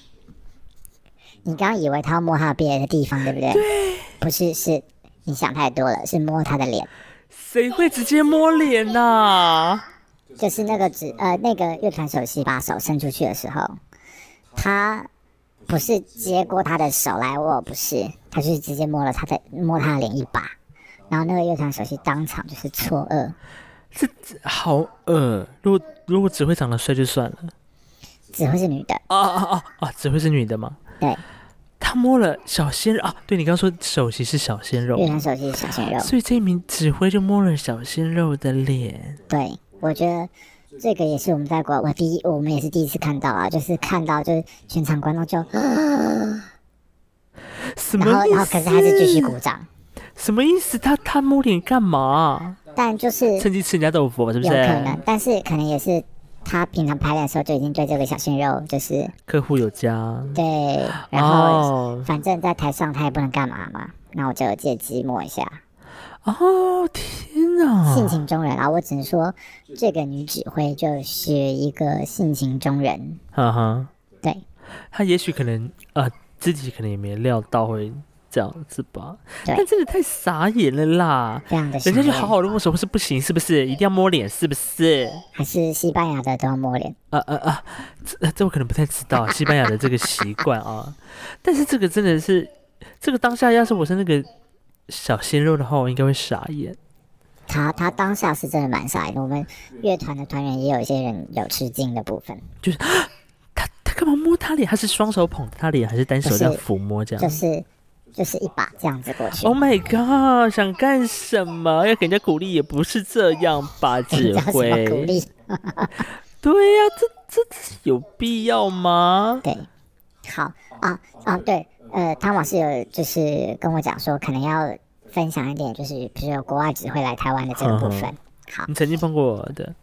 你刚刚以为他要摸他别的地方，对不对？对。不是，是你想太多了，是摸他的脸。谁会直接摸脸呐、啊？就是那个指呃那个乐团首席把手伸出去的时候，他。不是接过他的手来握，不是，他就是直接摸了他的摸他的脸一把，然后那个乐团首席当场就是错愕，这好恶。如果如果只会长得帅就算了，只会是女的啊啊啊啊！只会是女的吗？对，他摸了小鲜肉啊！对，你刚刚说首席是小鲜肉，对，他首席是小鲜肉，所以这一名指挥就摸了小鲜肉的脸。对，我觉得。这个也是我们在国外，我第一，我们也是第一次看到啊，就是看到就是全场观众就，什么然后然后可是还是继续鼓掌，什么意思？他他摸脸干嘛？但就是趁机吃人家豆腐，是不是？有可能，但是可能也是他平常排练的时候就已经对这个小鲜肉就是客户有加，对，然后反正在台上他也不能干嘛嘛，那我就借机摸一下。哦天哪！性情中人啊，我只能说这个女指挥就是一个性情中人。哈哈，对，她也许可能呃自己可能也没料到会这样子吧。但真的太傻眼了啦！这样的傻眼，人家就好好的握手，不是不行，是不是？一定要摸脸，是不是？还是西班牙的都要摸脸？啊啊啊，这这我可能不太知道西班牙的这个习惯啊。但是这个真的是，这个当下要是我是那个。小鲜肉的话，我应该会傻眼。他他当下是真的蛮傻眼的。我们乐团的团员也有一些人有吃惊的部分，就是 他他干嘛摸他脸？他是双手捧他脸，还是单手这样抚摸这样？就是就是一把这样子过去。Oh my god！想干什么？要给人家鼓励也不是这样吧？指挥鼓励？对呀、啊，这这有必要吗？对，好啊啊对。呃，汤老师有就是跟我讲说，可能要分享一点，就是比如说国外指挥来台湾的这个部分。嗯、好，你曾经碰过我的。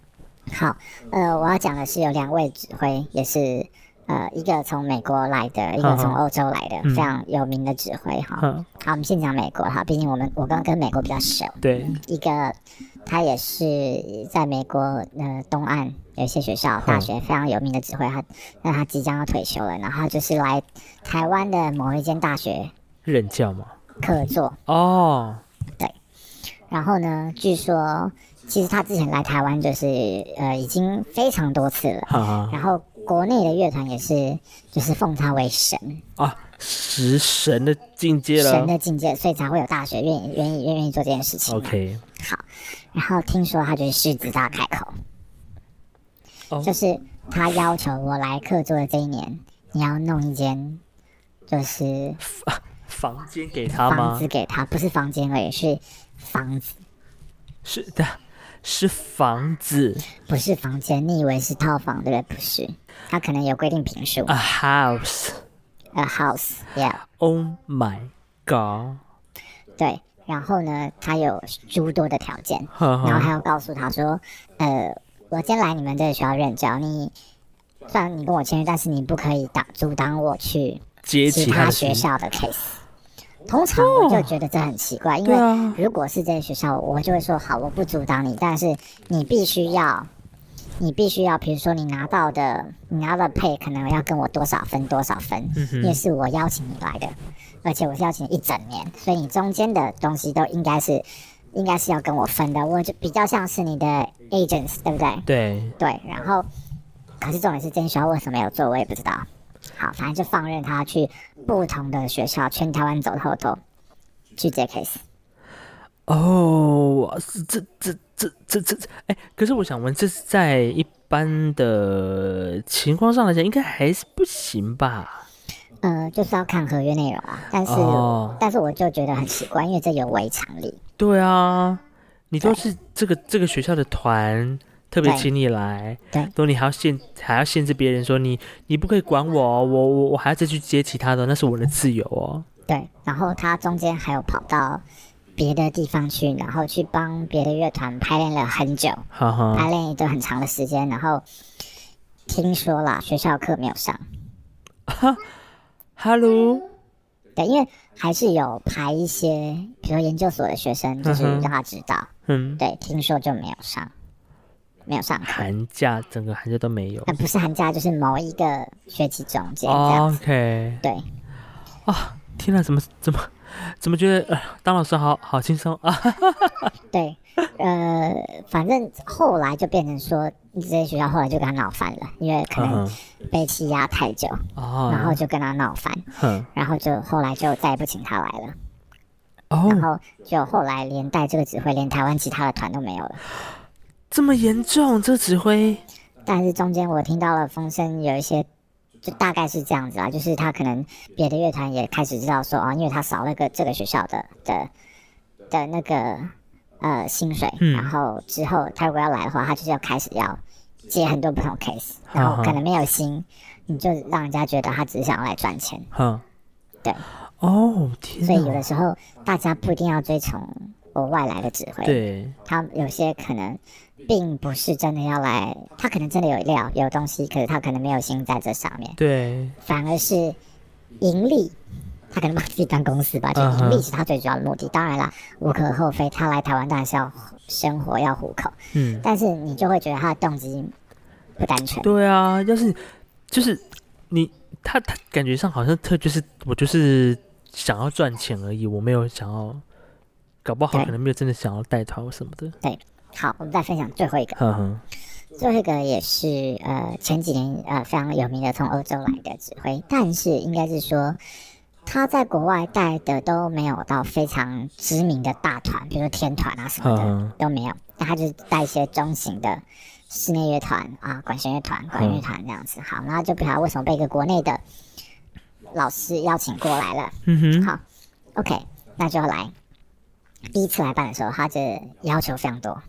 好，呃，我要讲的是有两位指挥，也是呃一个从美国来的，一个从欧洲来的，嗯、非常有名的指挥哈。好，我们先讲美国哈，毕竟我们我刚跟美国比较熟。对，一个他也是在美国呃东岸。有一些学校、大学非常有名的指挥，他那他即将要退休了，然后就是来台湾的某一间大学任教嘛？客座哦，对。然后呢，据说其实他之前来台湾就是呃已经非常多次了，啊、然后国内的乐团也是就是奉他为神啊，食神的境界了，神的境界，所以才会有大学愿意愿意愿意做这件事情。OK，好。然后听说他就是狮子大开口。就是他要求我来客座的这一年，你要弄一间，就是房间给他吗？房子给他，不是房间而已，是房子。是的，是房子，不是房间。你以为是套房对不对？不是，他可能有规定评数。A house, a house, yeah. Oh my god. 对，然后呢，他有诸多的条件，然后还要告诉他说，呃。我今天来你们这个学校任教，你虽然你跟我签约，但是你不可以挡阻挡我去接其他学校的 case。通常我就觉得这很奇怪，因为如果是这个学校，我就会说好，我不阻挡你，但是你必须要，你必须要，比如说你拿到的，你拿到的 pay 可能要跟我多少分多少分，因为是我邀请你来的，而且我是邀请一整年，所以你中间的东西都应该是。应该是要跟我分的，我就比较像是你的 agents，对不对？对对，然后可是重点是这间学校为什么没有做，我也不知道。好，反正就放任他去不同的学校，全台湾走透透，去接 case。哦，这这这这这哎，可是我想问，这是在一般的情况上来讲，应该还是不行吧？呃，就是要看合约内容啊。但是，哦、但是我就觉得很奇怪，因为这有违常理。对啊，你都是这个这个学校的团。特别请你来，对，说你还要限还要限制别人说你你不可以管我，我我我还要再去接其他的，那是我的自由哦。对，然后他中间还有跑到别的地方去，然后去帮别的乐团排练了很久，排练一段很长的时间，然后听说了学校课没有上。哈，Hello，对，因为还是有排一些，比如说研究所的学生，就是让他知道，嗯，对，听说就没有上。没有上寒假，整个寒假都没有。那不是寒假，就是某一个学期中间。Oh, OK。对。啊，天哪，怎么怎么怎么觉得呃，当老师好好轻松啊？对，呃，反正后来就变成说，这些学校后来就跟他闹翻了，因为可能被欺压太久，uh. 然后就跟他闹翻，uh. 然后就后来就再也不请他来了。哦。Uh. 然后就后来连带这个指挥，连台湾其他的团都没有了。这么严重，这指挥？但是中间我听到了风声，有一些就大概是这样子啦，就是他可能别的乐团也开始知道说哦，因为他少了个这个学校的的的那个呃薪水，嗯、然后之后他如果要来的话，他就是要开始要接很多不同 case，然后可能没有心，你就让人家觉得他只是想要来赚钱。嗯，对。哦，天。所以有的时候大家不一定要追从国外来的指挥，对，他有些可能。并不是真的要来，他可能真的有料有东西，可是他可能没有心在这上面。对，反而是盈利，他可能把自己当公司吧，就盈利是他最主要的目的。Uh huh. 当然了，无可厚非，他来台湾当然是要生活要糊口。嗯，但是你就会觉得他的动机不单纯。对啊，要是就是你他他感觉上好像特就是我就是想要赚钱而已，我没有想要，搞不好可能没有真的想要带团什么的。对。好，我们再分享最后一个。呵呵最后一个也是呃前几年呃非常有名的从欧洲来的指挥，但是应该是说他在国外带的都没有到非常知名的大团，比如说天团啊什么的都没有，那他就是带一些中型的室内乐团啊、管弦乐团、管乐团这样子。好，那就不知道为什么被一个国内的老师邀请过来了。嗯哼，好，OK，那就来。第一次来办的时候，他就要求非常多。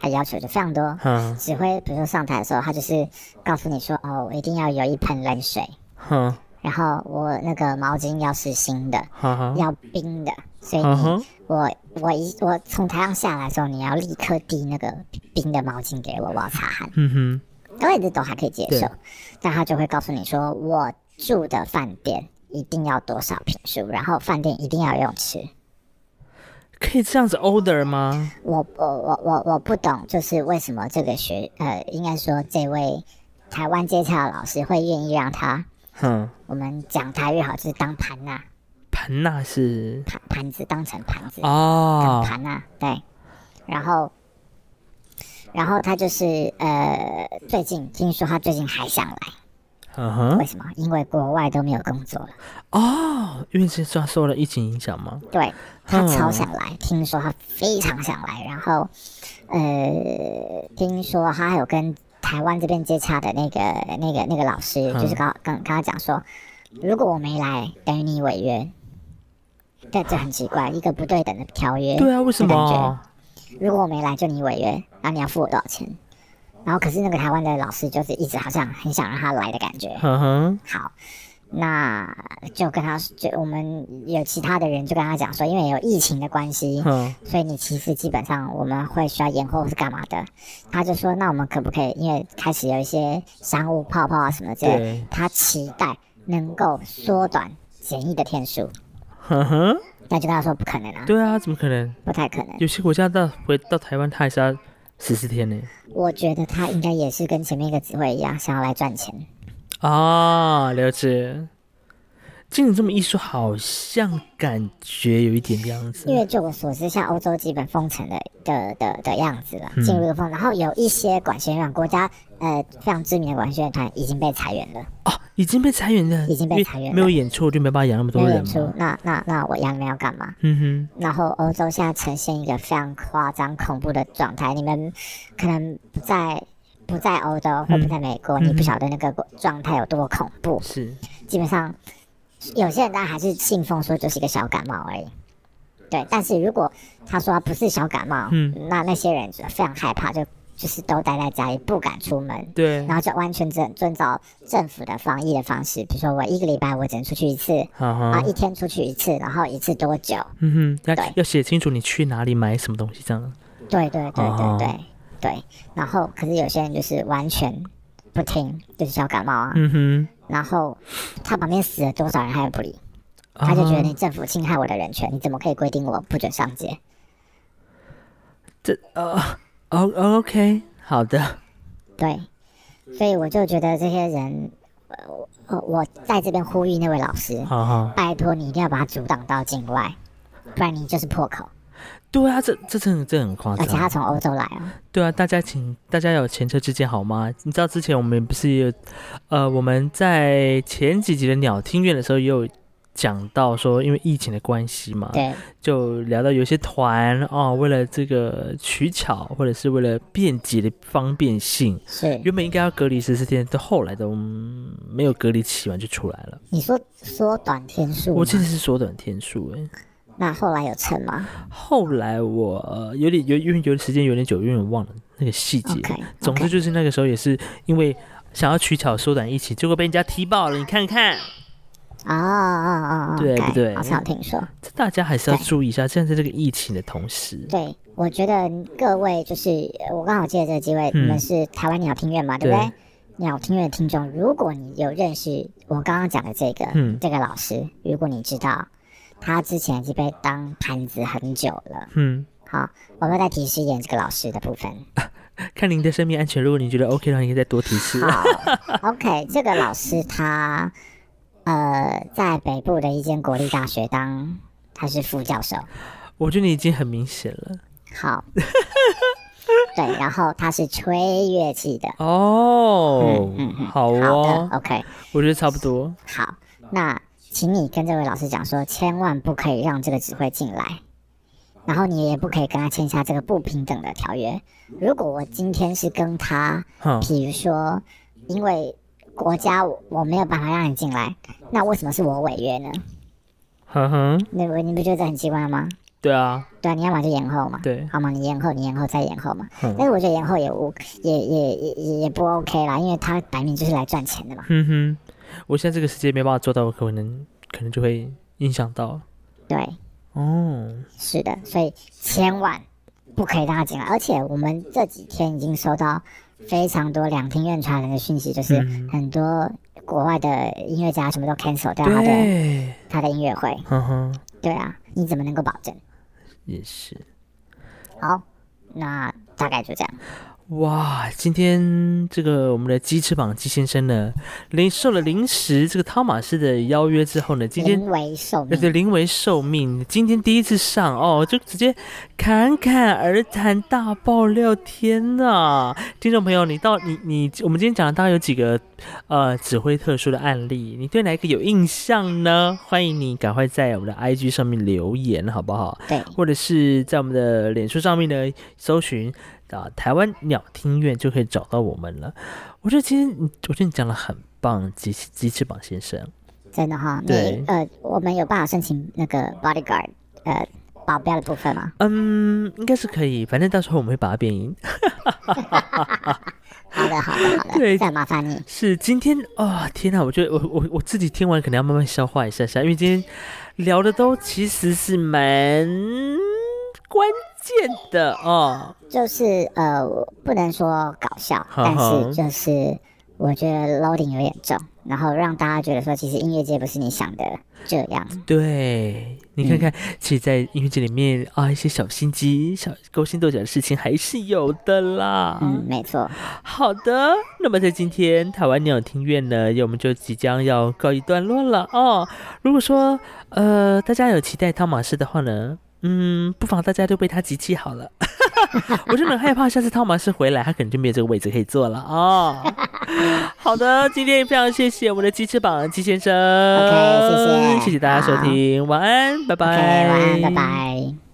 他要求就非常多，嗯、指挥比如说上台的时候，他就是告诉你说：“哦，我一定要有一盆冷水，嗯、然后我那个毛巾要是新的，嗯、要冰的，所以我我一我从台上下来的时候，你要立刻递那个冰的毛巾给我，我要擦汗。”嗯哼，当然这都还可以接受，对。但他就会告诉你说：“我住的饭店一定要多少平数，然后饭店一定要游泳池。”可以这样子 order 吗？我我我我我不懂，就是为什么这个学呃，应该说这位台湾接洽的老师会愿意让他，哼，我们讲台语好，就是当盘呐，盘呐是？盘盘子当成盘子哦，盘呐，对，然后然后他就是呃，最近听说他最近还想来。嗯哼，为什么？因为国外都没有工作了哦，因为是受受了疫情影响吗？对，他超想来，嗯、听说他非常想来，然后呃，听说他还有跟台湾这边接洽的那个那个那个老师，嗯、就是刚刚跟他讲说，如果我没来，等于你违约。但这很奇怪，一个不对等的条约。对啊，为什么？如果我没来，就你违约，然后你要付我多少钱？然后，可是那个台湾的老师就是一直好像很想让他来的感觉。嗯哼。好，那就跟他就我们有其他的人就跟他讲说，因为有疫情的关系，嗯，所以你其实基本上我们会需要延后或是干嘛的。他就说，那我们可不可以？因为开始有一些商务泡泡啊什么之类他期待能够缩短检疫的天数。嗯哼。那就跟他说不可能啊。对啊，怎么可能？不太可能。有些国家到回到台湾，他还是要。十四天呢？我觉得他应该也是跟前面一个指挥一样，想要来赚钱。啊，了解。听你这么一说，好像感觉有一点这样子。因为就我所知，像欧洲基本封城的的的的样子了，进入封，然后有一些管弦乐国家呃非常知名的管弦乐团已经被裁员了。哦，已经被裁员了，已经被裁员了，没有演出就没办法养那么多人。没有演出，那那那我养你们要干嘛？嗯哼。然后欧洲现在呈现一个非常夸张恐怖的状态，你们可能不在。不在欧洲或不在美国，嗯、你不晓得那个状态有多恐怖。是，基本上有些人当然还是信奉说就是一个小感冒而已。对，但是如果他说他不是小感冒，嗯，那那些人就非常害怕，就就是都待在家里不敢出门。对，然后就完全遵遵照政府的防疫的方式，比如说我一个礼拜我只能出去一次，啊，一天出去一次，然后一次多久？嗯哼，对，要写清楚你去哪里买什么东西这样。对对对对对。对对，然后可是有些人就是完全不听，就是小感冒啊。嗯哼。然后他旁边死了多少人，他也不理，他就觉得你政府侵害我的人权，你怎么可以规定我不准上街？这呃哦 OK 好的。对，所以我就觉得这些人，呃，我在这边呼吁那位老师，好好拜托你一定要把他阻挡到境外，不然你就是破口。对啊，这这真的这很夸张，而且他从欧洲来啊。对啊，大家请大家有前车之鉴好吗？你知道之前我们不是有，呃，我们在前几集的鸟听院的时候也有讲到说，因为疫情的关系嘛，对，就聊到有些团哦，为了这个取巧或者是为了便捷的方便性，是原本应该要隔离十四天，到后来都没有隔离期完就出来了。你说缩短天数？我记得是缩短天数，哎。那后来有成吗？后来我、呃、有点有因为有点时间有点久，有点忘了那个细节。Okay, okay. 总之就是那个时候也是因为想要取巧缩短疫情，结果被人家踢爆了。你看看，啊啊啊！对不对？好像听说。这大家还是要注意一下，现在在这个疫情的同时。对，我觉得各位就是我刚好借这个机会，嗯、你们是台湾鸟听院嘛，对不对？鸟听院的听众，如果你有认识我刚刚讲的这个、嗯、这个老师，如果你知道。他之前已经被当盘子很久了。嗯，好，我们再提示一点这个老师的部分。啊、看您的生命安全，如果你觉得 OK 的话，你可以再多提示。好，OK，这个老师他呃在北部的一间国立大学当他是副教授。我觉得你已经很明显了。好，对，然后他是吹乐器的。哦，嗯嗯嗯，好哦好，OK，我觉得差不多。好，那。请你跟这位老师讲说，千万不可以让这个指挥进来，然后你也不可以跟他签下这个不平等的条约。如果我今天是跟他，比如说，因为国家我没有办法让你进来，那为什么是我违约呢？哼哼，那你不觉得这很奇怪吗？对啊，对啊，你要么就延后嘛，对，好吗？你延后，你延后再延后嘛。但是我觉得延后也无也也也也不 OK 啦，因为他摆明就是来赚钱的嘛。嗯哼。我现在这个时间没办法做到，我可能可能就会影响到。对，哦，是的，所以千万不可以让他进来。而且我们这几天已经收到非常多两厅院传来的讯息，就是很多国外的音乐家什么都 cancel 掉他的他的音乐会。嗯哼，对啊，你怎么能够保证？也是。好，那大概就这样。哇，今天这个我们的鸡翅膀鸡先生呢，临受了临时这个汤马斯的邀约之后呢，今天临危受命，对，临危受命，今天第一次上哦，就直接侃侃而谈大爆料，天呐，听众朋友，你到你你，我们今天讲的大概有几个呃指挥特殊的案例，你对哪一个有印象呢？欢迎你赶快在我们的 IG 上面留言，好不好？对，或者是在我们的脸书上面呢搜寻。啊，台湾鸟听院就可以找到我们了。我觉得今天，我觉得你讲的很棒，鸡鸡翅膀先生，真的哈。对，呃，我们有办法申请那个 bodyguard，呃，保镖的部分吗？嗯，应该是可以。反正到时候我们会把它变音。好的，好的，好的。对，再麻烦你。是今天哦，天哪！我觉得我我我自己听完可能要慢慢消化一下下，因为今天聊的都其实是蛮关键的哦，就是呃，不能说搞笑，但是就是我觉得 loading 有点重，然后让大家觉得说，其实音乐界不是你想的这样。对，你看看，嗯、其实，在音乐界里面啊，一些小心机、小勾心斗角的事情还是有的啦。嗯，没错。好的，那么在今天台湾鸟听院呢，我们就即将要告一段落了哦。如果说呃大家有期待汤马士的话呢，嗯，不妨大家都被他集气好了。我真的很害怕，下次汤马斯回来，他可能就没有这个位置可以坐了啊。哦、好的，今天也非常谢谢我们的鸡翅膀鸡先生。OK，谢谢，谢谢大家收听，晚安，拜拜。Okay, 晚安，拜拜。